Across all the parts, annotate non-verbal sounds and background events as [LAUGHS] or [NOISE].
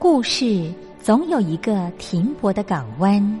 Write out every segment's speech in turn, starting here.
故事总有一个停泊的港湾。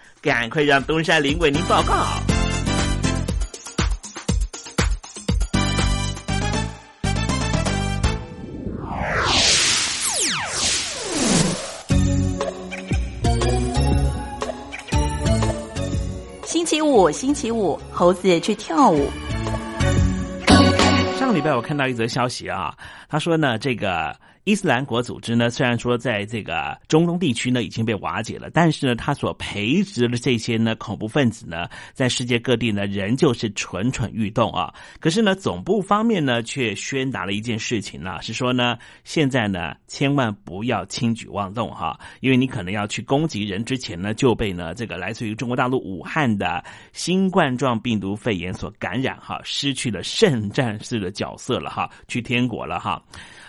赶快让东山林为您报告。星期五，星期五，猴子去跳舞。上个礼拜我看到一则消息啊，他说呢，这个。伊斯兰国组织呢，虽然说在这个中东地区呢已经被瓦解了，但是呢，他所培植的这些呢恐怖分子呢，在世界各地呢仍旧是蠢蠢欲动啊。可是呢，总部方面呢却宣达了一件事情呢，是说呢，现在呢千万不要轻举妄动哈，因为你可能要去攻击人之前呢，就被呢这个来自于中国大陆武汉的新冠状病毒肺炎所感染哈，失去了圣战士的角色了哈，去天国了哈。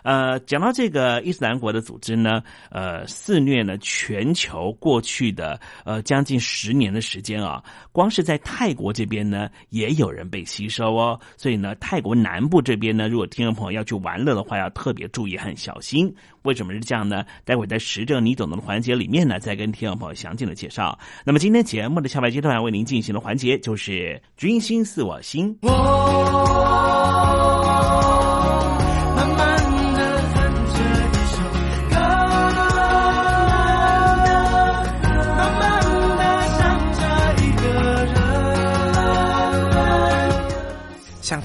呃，讲到这个伊斯兰国的组织呢，呃，肆虐呢全球过去的呃将近十年的时间啊，光是在泰国这边呢，也有人被吸收哦。所以呢，泰国南部这边呢，如果听众朋友要去玩乐的话，要特别注意很小心。为什么是这样呢？待会在时政你懂的环节里面呢，再跟听众朋友详尽的介绍。那么今天节目的下半阶段为您进行的环节就是“君心似我心”。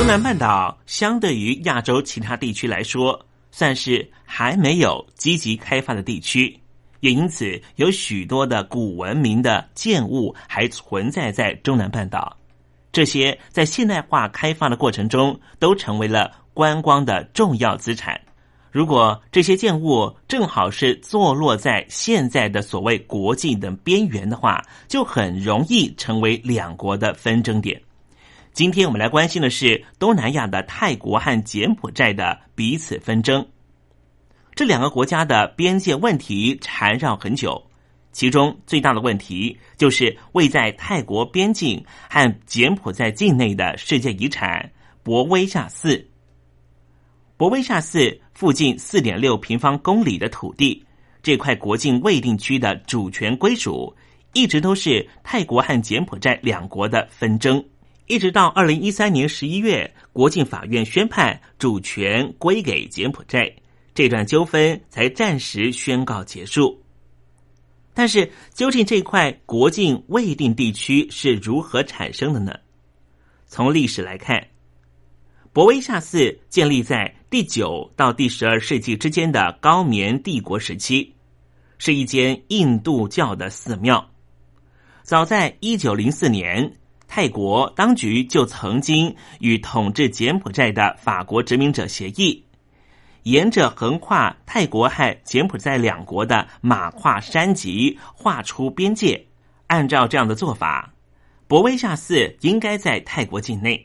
中南半岛相对于亚洲其他地区来说，算是还没有积极开发的地区，也因此有许多的古文明的建物还存在在中南半岛。这些在现代化开发的过程中，都成为了观光的重要资产。如果这些建物正好是坐落在现在的所谓国境的边缘的话，就很容易成为两国的纷争点。今天我们来关心的是东南亚的泰国和柬埔寨的彼此纷争。这两个国家的边界问题缠绕很久，其中最大的问题就是位在泰国边境和柬埔寨境内的世界遗产博威夏寺。博威夏寺附近四点六平方公里的土地，这块国境未定区的主权归属，一直都是泰国和柬埔寨两国的纷争。一直到二零一三年十一月，国境法院宣判主权归给柬埔寨，这段纠纷才暂时宣告结束。但是，究竟这块国境未定地区是如何产生的呢？从历史来看，博威夏寺建立在第九到第十二世纪之间的高棉帝国时期，是一间印度教的寺庙。早在一九零四年。泰国当局就曾经与统治柬埔寨的法国殖民者协议，沿着横跨泰国和柬埔寨两国的马跨山脊画出边界。按照这样的做法，博威夏寺应该在泰国境内。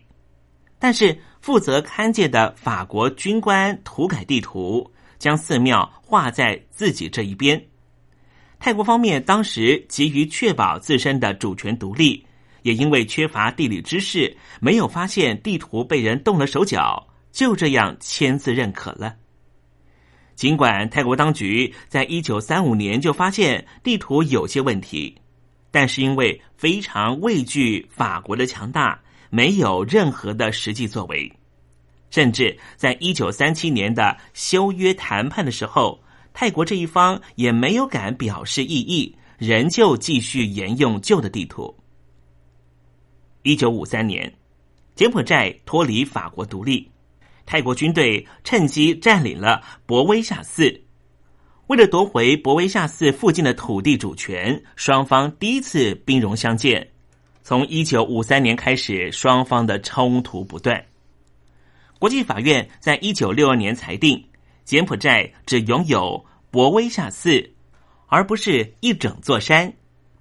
但是负责勘界的法国军官涂改地图，将寺庙画在自己这一边。泰国方面当时急于确保自身的主权独立。也因为缺乏地理知识，没有发现地图被人动了手脚，就这样签字认可了。尽管泰国当局在一九三五年就发现地图有些问题，但是因为非常畏惧法国的强大，没有任何的实际作为。甚至在一九三七年的修约谈判的时候，泰国这一方也没有敢表示异议，仍旧继续沿用旧的地图。一九五三年，柬埔寨脱离法国独立，泰国军队趁机占领了博威夏寺。为了夺回博威夏寺附近的土地主权，双方第一次兵戎相见。从一九五三年开始，双方的冲突不断。国际法院在一九六二年裁定，柬埔寨只拥有博威夏寺，而不是一整座山。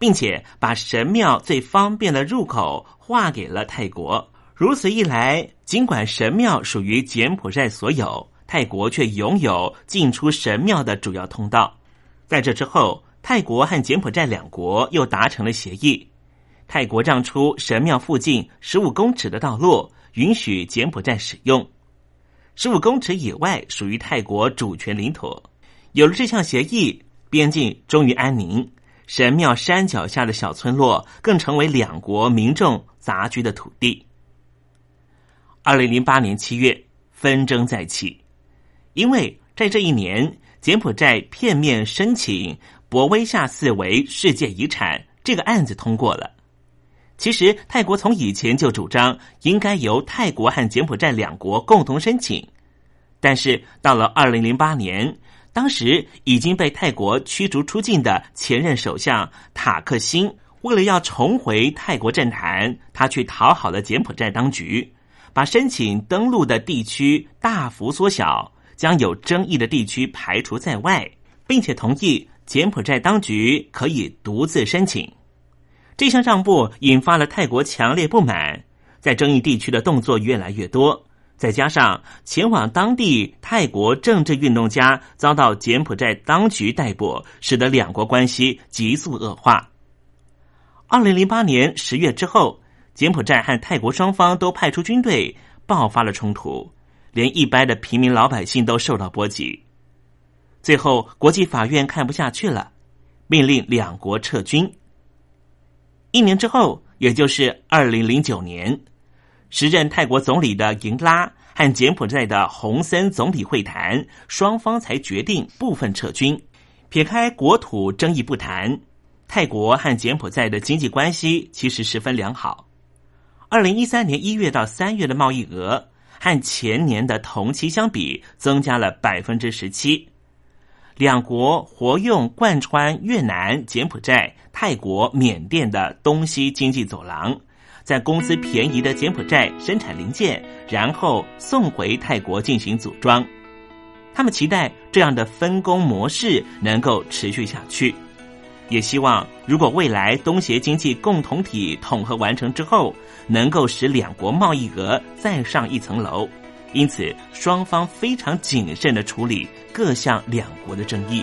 并且把神庙最方便的入口划给了泰国。如此一来，尽管神庙属于柬埔寨所有，泰国却拥有进出神庙的主要通道。在这之后，泰国和柬埔寨两国又达成了协议：泰国让出神庙附近十五公尺的道路，允许柬埔寨使用；十五公尺以外属于泰国主权领土。有了这项协议，边境终于安宁。神庙山脚下的小村落更成为两国民众杂居的土地。二零零八年七月，纷争再起，因为在这一年，柬埔寨片面申请博威夏寺为世界遗产这个案子通过了。其实，泰国从以前就主张应该由泰国和柬埔寨两国共同申请，但是到了二零零八年。当时已经被泰国驱逐出境的前任首相塔克辛，为了要重回泰国政坛，他去讨好了柬埔寨当局，把申请登陆的地区大幅缩小，将有争议的地区排除在外，并且同意柬埔寨当局可以独自申请。这项让步引发了泰国强烈不满，在争议地区的动作越来越多。再加上前往当地泰国政治运动家遭到柬埔寨当局逮捕，使得两国关系急速恶化。二零零八年十月之后，柬埔寨和泰国双方都派出军队，爆发了冲突，连一般的平民老百姓都受到波及。最后，国际法院看不下去了，命令两国撤军。一年之后，也就是二零零九年。时任泰国总理的银拉和柬埔寨的洪森总理会谈，双方才决定部分撤军。撇开国土争议不谈，泰国和柬埔寨的经济关系其实十分良好。二零一三年一月到三月的贸易额和前年的同期相比，增加了百分之十七。两国活用贯穿越南、柬埔寨、泰国、缅甸的东西经济走廊，在公司便宜的柬埔寨生产零件，然后送回泰国进行组装。他们期待这样的分工模式能够持续下去，也希望如果未来东协经济共同体统合完成之后，能够使两国贸易额再上一层楼。因此，双方非常谨慎的处理各项两国的争议。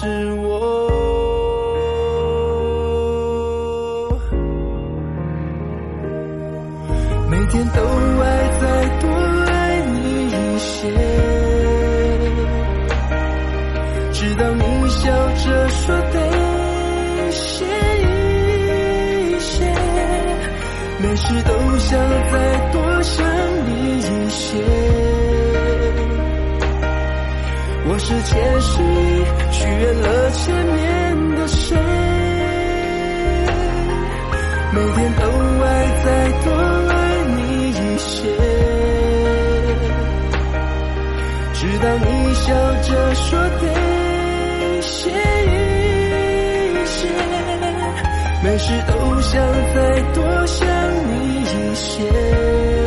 是我。每天都爱再多爱你一些，直到你笑着说得谢一些，每时都想再多是前世许愿了千年的谁，每天都爱再多爱你一些，直到你笑着说得谢一些，每每时都想再多想你一些。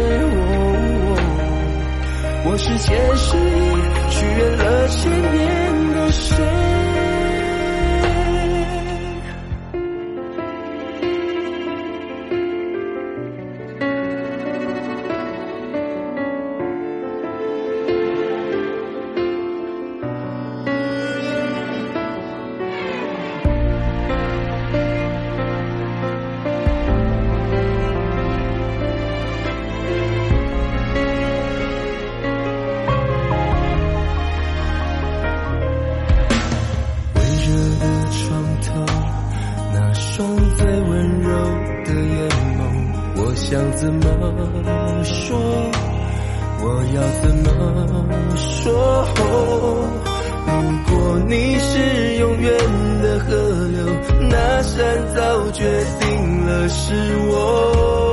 我是前世已许愿了千年的谁？想怎么说我要怎么说？如果你是永远的河流那山早决定了是我。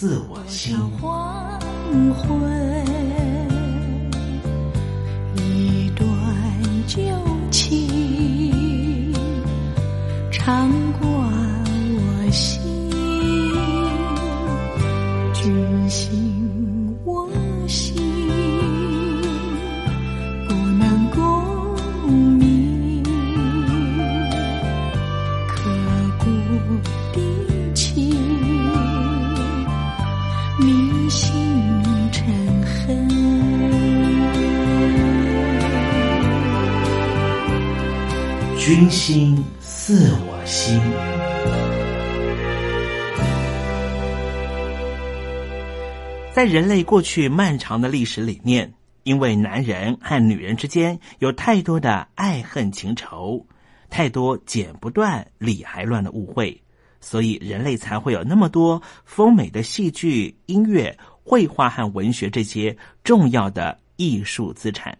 似我心。黄昏，君心似我心。在人类过去漫长的历史里面，因为男人和女人之间有太多的爱恨情仇，太多剪不断、理还乱的误会，所以人类才会有那么多丰美的戏剧、音乐、绘画和文学这些重要的艺术资产。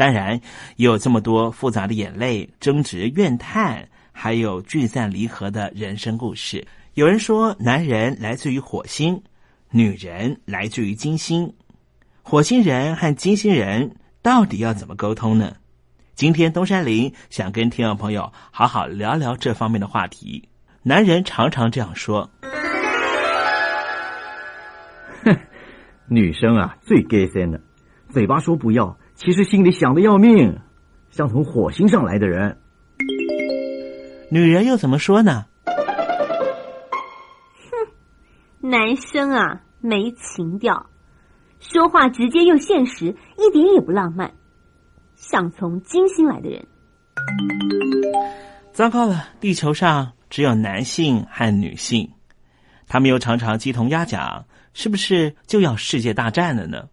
当然，也有这么多复杂的眼泪、争执、怨叹，还有聚散离合的人生故事。有人说，男人来自于火星，女人来自于金星。火星人和金星人到底要怎么沟通呢？今天东山林想跟听众朋友好好聊聊这方面的话题。男人常常这样说哼 [LAUGHS] 女生啊，最 gay 森的，嘴巴说不要，其实心里想的要命，像从火星上来的人。女人又怎么说呢？哼男生啊，没情调，说话直接又现实，一点也不浪漫，像从金星来的人。糟糕了，地球上只有男性和女性，他们又常常鸡同鸭讲，是不是就要世界大战了呢？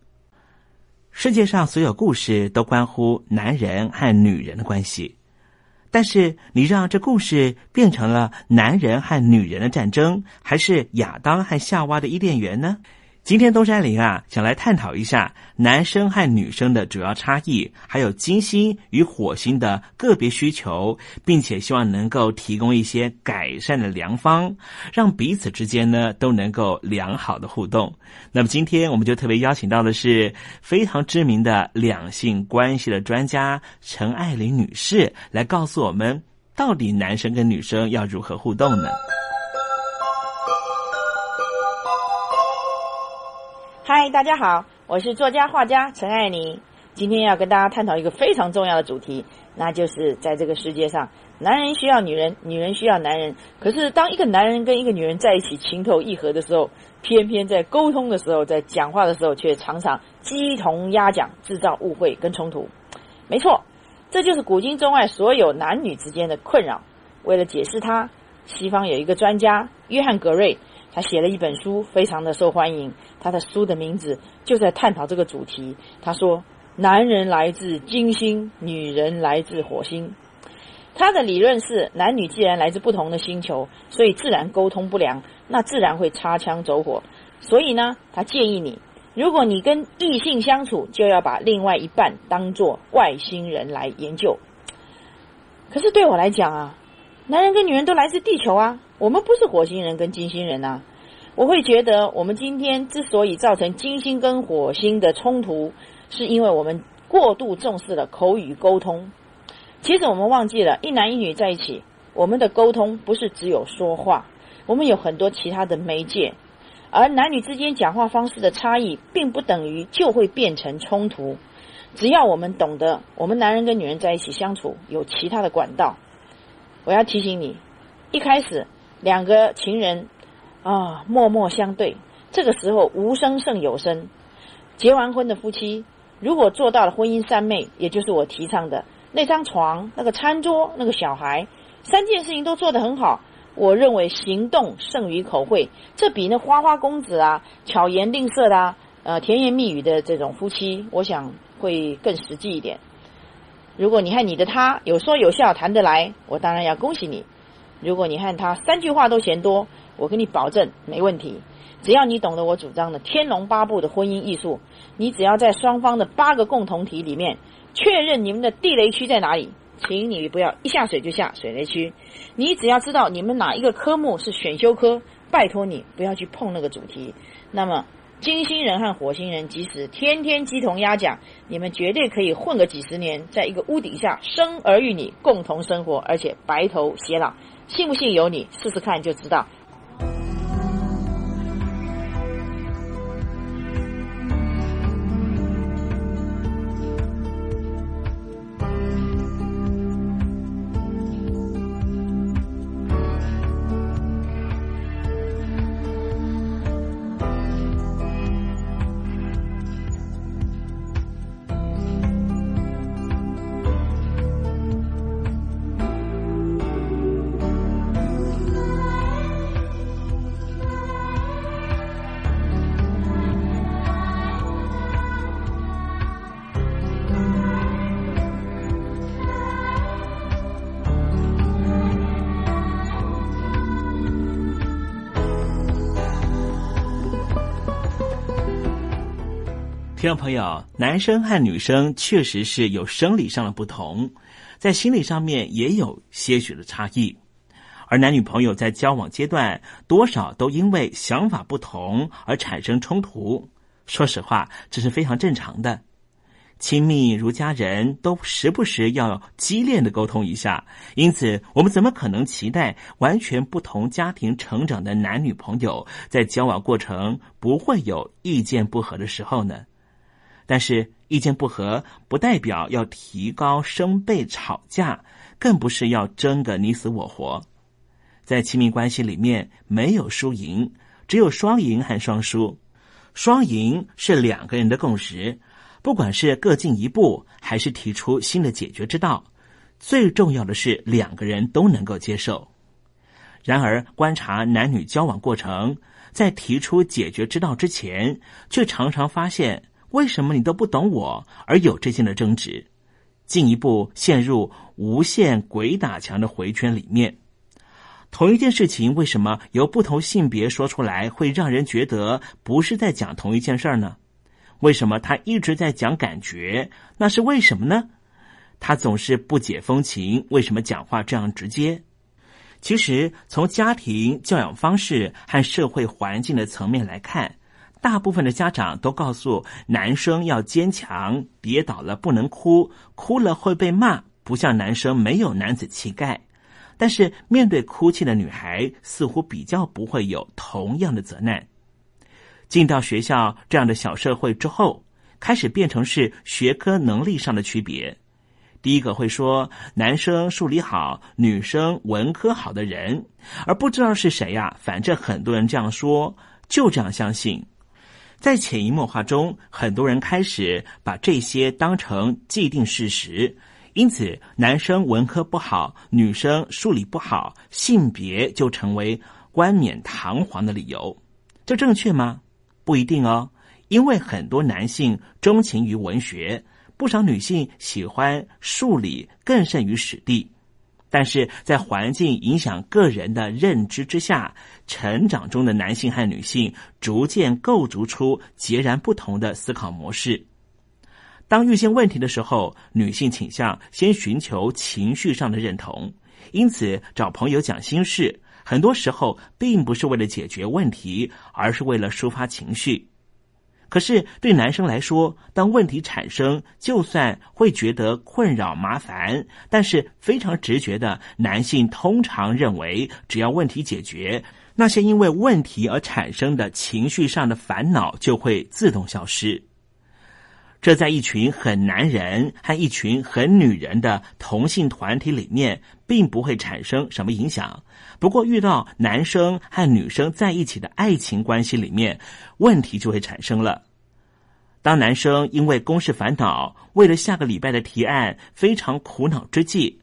世界上所有故事都关乎男人和女人的关系，但是你让这故事变成了男人和女人的战争，还是亚当和夏娃的伊甸园呢？今天东山林啊，想来探讨一下男生和女生的主要差异，还有金星与火星的个别需求，并且希望能够提供一些改善的良方，让彼此之间呢都能够良好的互动。那么今天我们就特别邀请到的是非常知名的两性关系的专家陈爱玲女士，来告诉我们到底男生跟女生要如何互动呢？嗨，大家好，我是作家画家陈爱妮。今天要跟大家探讨一个非常重要的主题，那就是在这个世界上，男人需要女人，女人需要男人。可是，当一个男人跟一个女人在一起情投意合的时候，偏偏在沟通的时候，在讲话的时候，却常常鸡同鸭讲，制造误会跟冲突。没错，这就是古今中外所有男女之间的困扰。为了解释它，西方有一个专家约翰格瑞。他写了一本书，非常的受欢迎。他的书的名字就在探讨这个主题。他说：“男人来自金星，女人来自火星。”他的理论是，男女既然来自不同的星球，所以自然沟通不良，那自然会擦枪走火。所以呢，他建议你，如果你跟异性相处，就要把另外一半当做外星人来研究。可是对我来讲啊，男人跟女人都来自地球啊。我们不是火星人跟金星人啊，我会觉得，我们今天之所以造成金星跟火星的冲突，是因为我们过度重视了口语沟通。其实我们忘记了，一男一女在一起，我们的沟通不是只有说话，我们有很多其他的媒介。而男女之间讲话方式的差异，并不等于就会变成冲突。只要我们懂得，我们男人跟女人在一起相处有其他的管道。我要提醒你，一开始两个情人啊默默相对，这个时候无声胜有声。结完婚的夫妻，如果做到了婚姻三昧，也就是我提倡的那张床、那个餐桌、那个小孩，三件事情都做得很好。我认为行动胜于口惠，这比那花花公子啊、巧言令色的啊、呃甜言蜜语的这种夫妻，我想会更实际一点。如果你和你的他有说有笑谈得来，我当然要恭喜你；如果你和他三句话都嫌多，我跟你保证没问题。只要你懂得我主张的天龙八部的婚姻艺术，你只要在双方的八个共同体里面确认你们的地雷区在哪里。请你不要一下水就下水雷区，你只要知道你们哪一个科目是选修科，拜托你不要去碰那个主题。那么金星人和火星人即使天天鸡同鸭讲，你们绝对可以混个几十年，在一个屋顶下生儿育女，共同生活，而且白头偕老。信不信由你，试试看就知道。听众朋友，男生和女生确实是有生理上的不同，在心理上面也有些许的差异。而男女朋友在交往阶段，多少都因为想法不同而产生冲突。说实话，这是非常正常的。亲密如家人，都时不时要激烈的沟通一下。因此，我们怎么可能期待完全不同家庭成长的男女朋友在交往过程不会有意见不合的时候呢？但是意见不合不代表要提高声辈吵架，更不是要争个你死我活。在亲密关系里面，没有输赢，只有双赢和双输。双赢是两个人的共识，不管是各进一步，还是提出新的解决之道，最重要的是两个人都能够接受。然而，观察男女交往过程，在提出解决之道之前，却常常发现。为什么你都不懂我，而有这些的争执，进一步陷入无限鬼打墙的回圈里面？同一件事情，为什么由不同性别说出来，会让人觉得不是在讲同一件事儿呢？为什么他一直在讲感觉？那是为什么呢？他总是不解风情，为什么讲话这样直接？其实，从家庭教养方式和社会环境的层面来看。大部分的家长都告诉男生要坚强，跌倒了不能哭，哭了会被骂，不像男生没有男子气概。但是面对哭泣的女孩，似乎比较不会有同样的责难。进到学校这样的小社会之后，开始变成是学科能力上的区别。第一个会说男生数理好，女生文科好的人，而不知道是谁呀。反正很多人这样说，就这样相信。在潜移默化中，很多人开始把这些当成既定事实，因此男生文科不好，女生数理不好，性别就成为冠冕堂皇的理由。这正确吗？不一定哦，因为很多男性钟情于文学，不少女性喜欢数理更胜于史地。但是在环境影响个人的认知之下，成长中的男性和女性逐渐构筑出截然不同的思考模式。当遇见问题的时候，女性倾向先寻求情绪上的认同，因此找朋友讲心事，很多时候并不是为了解决问题，而是为了抒发情绪。可是对男生来说，当问题产生，就算会觉得困扰麻烦，但是非常直觉的男性通常认为，只要问题解决，那些因为问题而产生的情绪上的烦恼就会自动消失。这在一群很男人和一群很女人的同性团体里面，并不会产生什么影响。不过，遇到男生和女生在一起的爱情关系里面，问题就会产生了。当男生因为公事烦恼，为了下个礼拜的提案非常苦恼之际，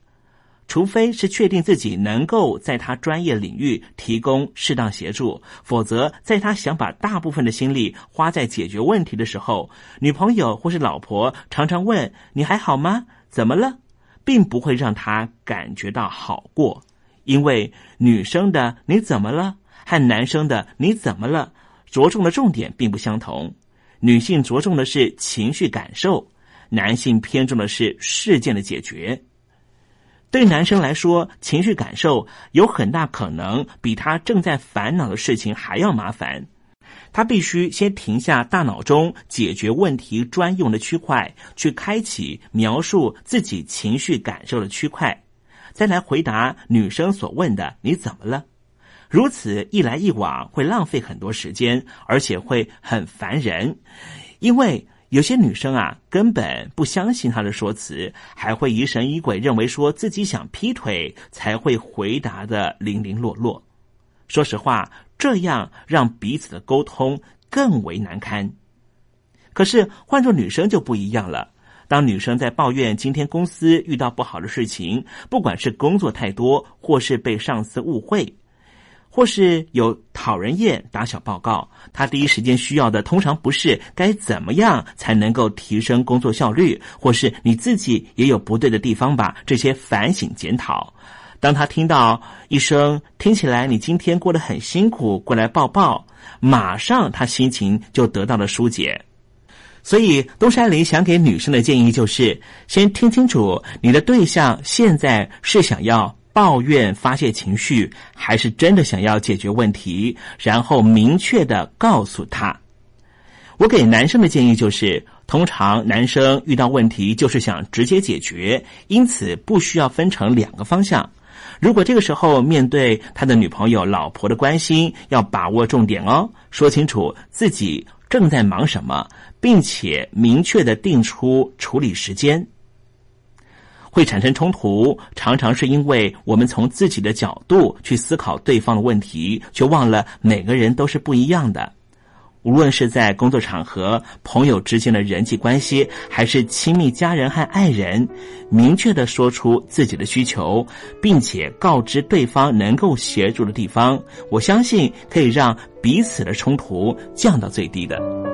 除非是确定自己能够在他专业领域提供适当协助，否则在他想把大部分的心力花在解决问题的时候，女朋友或是老婆常常问：“你还好吗？怎么了？”并不会让他感觉到好过，因为女生的“你怎么了”和男生的“你怎么了”着重的重点并不相同。女性着重的是情绪感受，男性偏重的是事件的解决。对男生来说，情绪感受有很大可能比他正在烦恼的事情还要麻烦。他必须先停下大脑中解决问题专用的区块，去开启描述自己情绪感受的区块，再来回答女生所问的“你怎么了”。如此一来一往，会浪费很多时间，而且会很烦人，因为。有些女生啊，根本不相信他的说辞，还会疑神疑鬼，认为说自己想劈腿才会回答的零零落落。说实话，这样让彼此的沟通更为难堪。可是换做女生就不一样了。当女生在抱怨今天公司遇到不好的事情，不管是工作太多，或是被上司误会。或是有讨人厌打小报告，他第一时间需要的通常不是该怎么样才能够提升工作效率，或是你自己也有不对的地方吧？这些反省检讨。当他听到一声听起来你今天过得很辛苦，过来抱抱，马上他心情就得到了疏解。所以东山林想给女生的建议就是：先听清楚你的对象现在是想要。抱怨发泄情绪，还是真的想要解决问题，然后明确的告诉他。我给男生的建议就是，通常男生遇到问题就是想直接解决，因此不需要分成两个方向。如果这个时候面对他的女朋友、老婆的关心，要把握重点哦，说清楚自己正在忙什么，并且明确的定出处理时间。会产生冲突，常常是因为我们从自己的角度去思考对方的问题，却忘了每个人都是不一样的。无论是在工作场合、朋友之间的人际关系，还是亲密家人和爱人，明确的说出自己的需求，并且告知对方能够协助的地方，我相信可以让彼此的冲突降到最低的。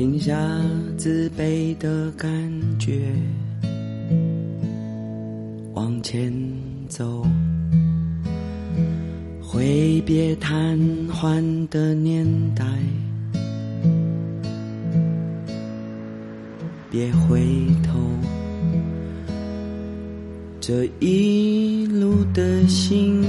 停下自卑的感觉，往前走，挥别瘫痪的年代，别回头，这一路的辛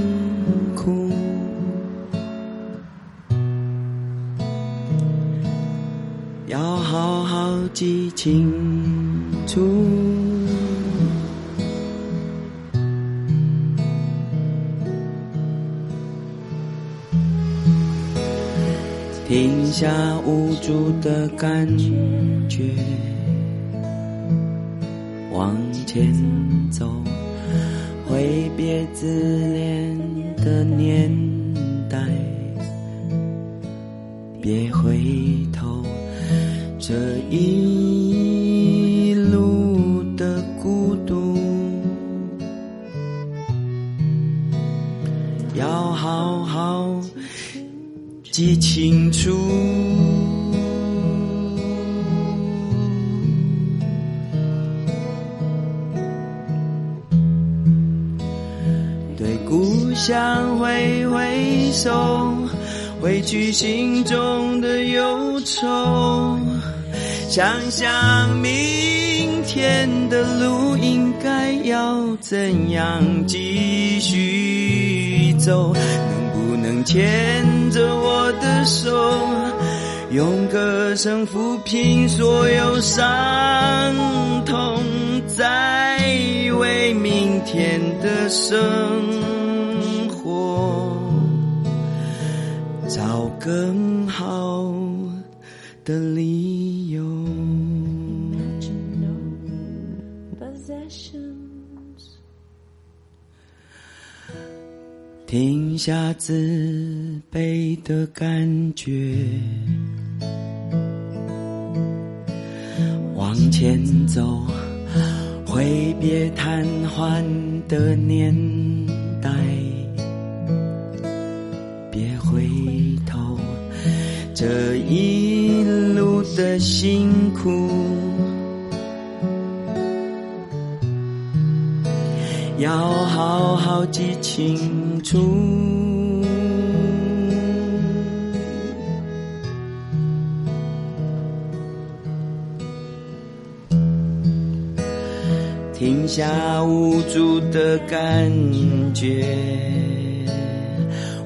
记清楚。停下无助的感觉，往前走，挥别自对故乡挥挥手，挥去心中的忧愁。想想明天的路应该要怎样继续走，能不能牵着我的手，用歌声抚平所有伤痛，再为明天的生活找更好的理由。停下自卑的感觉，往前走，挥别瘫痪的年代，别回头，这一路的辛苦。要好好记清楚。停下无助的感觉，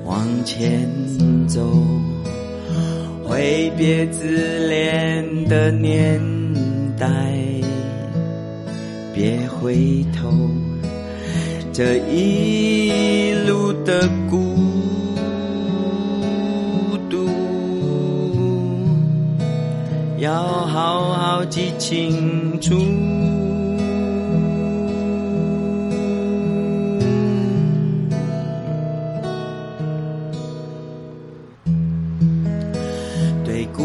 往前走，挥别自恋的年代，别回头。这一路的孤独，要好好记清楚。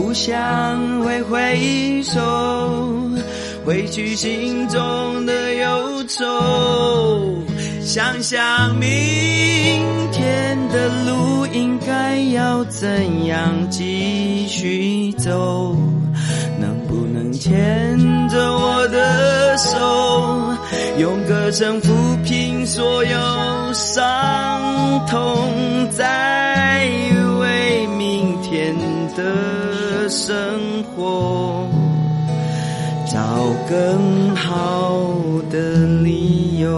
故乡挥挥手，挥去心中的忧愁。想想明天的路应该要怎样继续走，能不能牵着我的手，用歌声抚平所有伤痛，再为明天的生活，找更好的理由。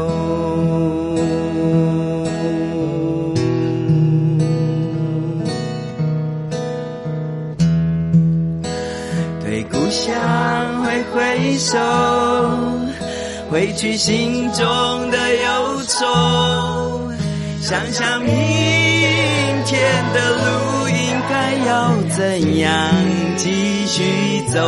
对故乡挥挥手，挥去心中的忧愁，想想明怎样继续走，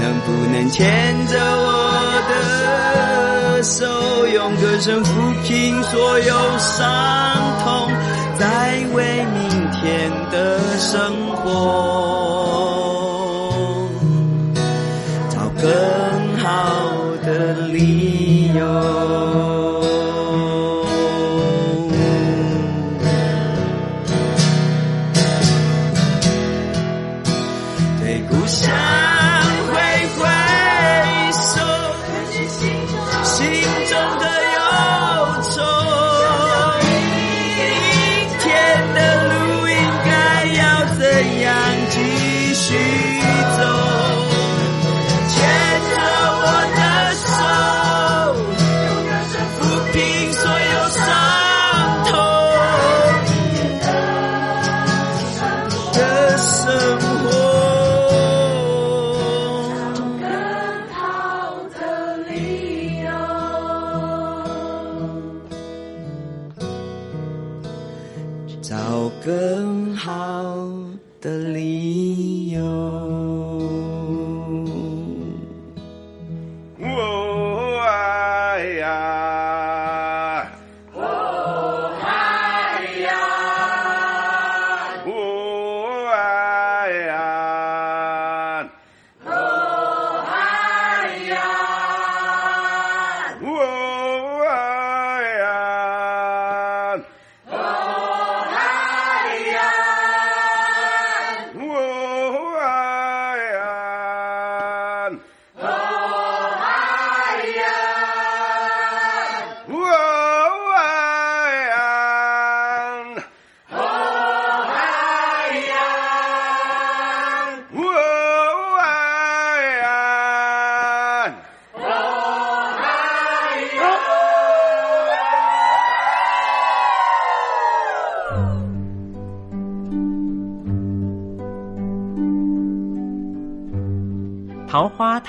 能不能牵着我的手，用歌声抚平所有伤痛，再为明天的生活。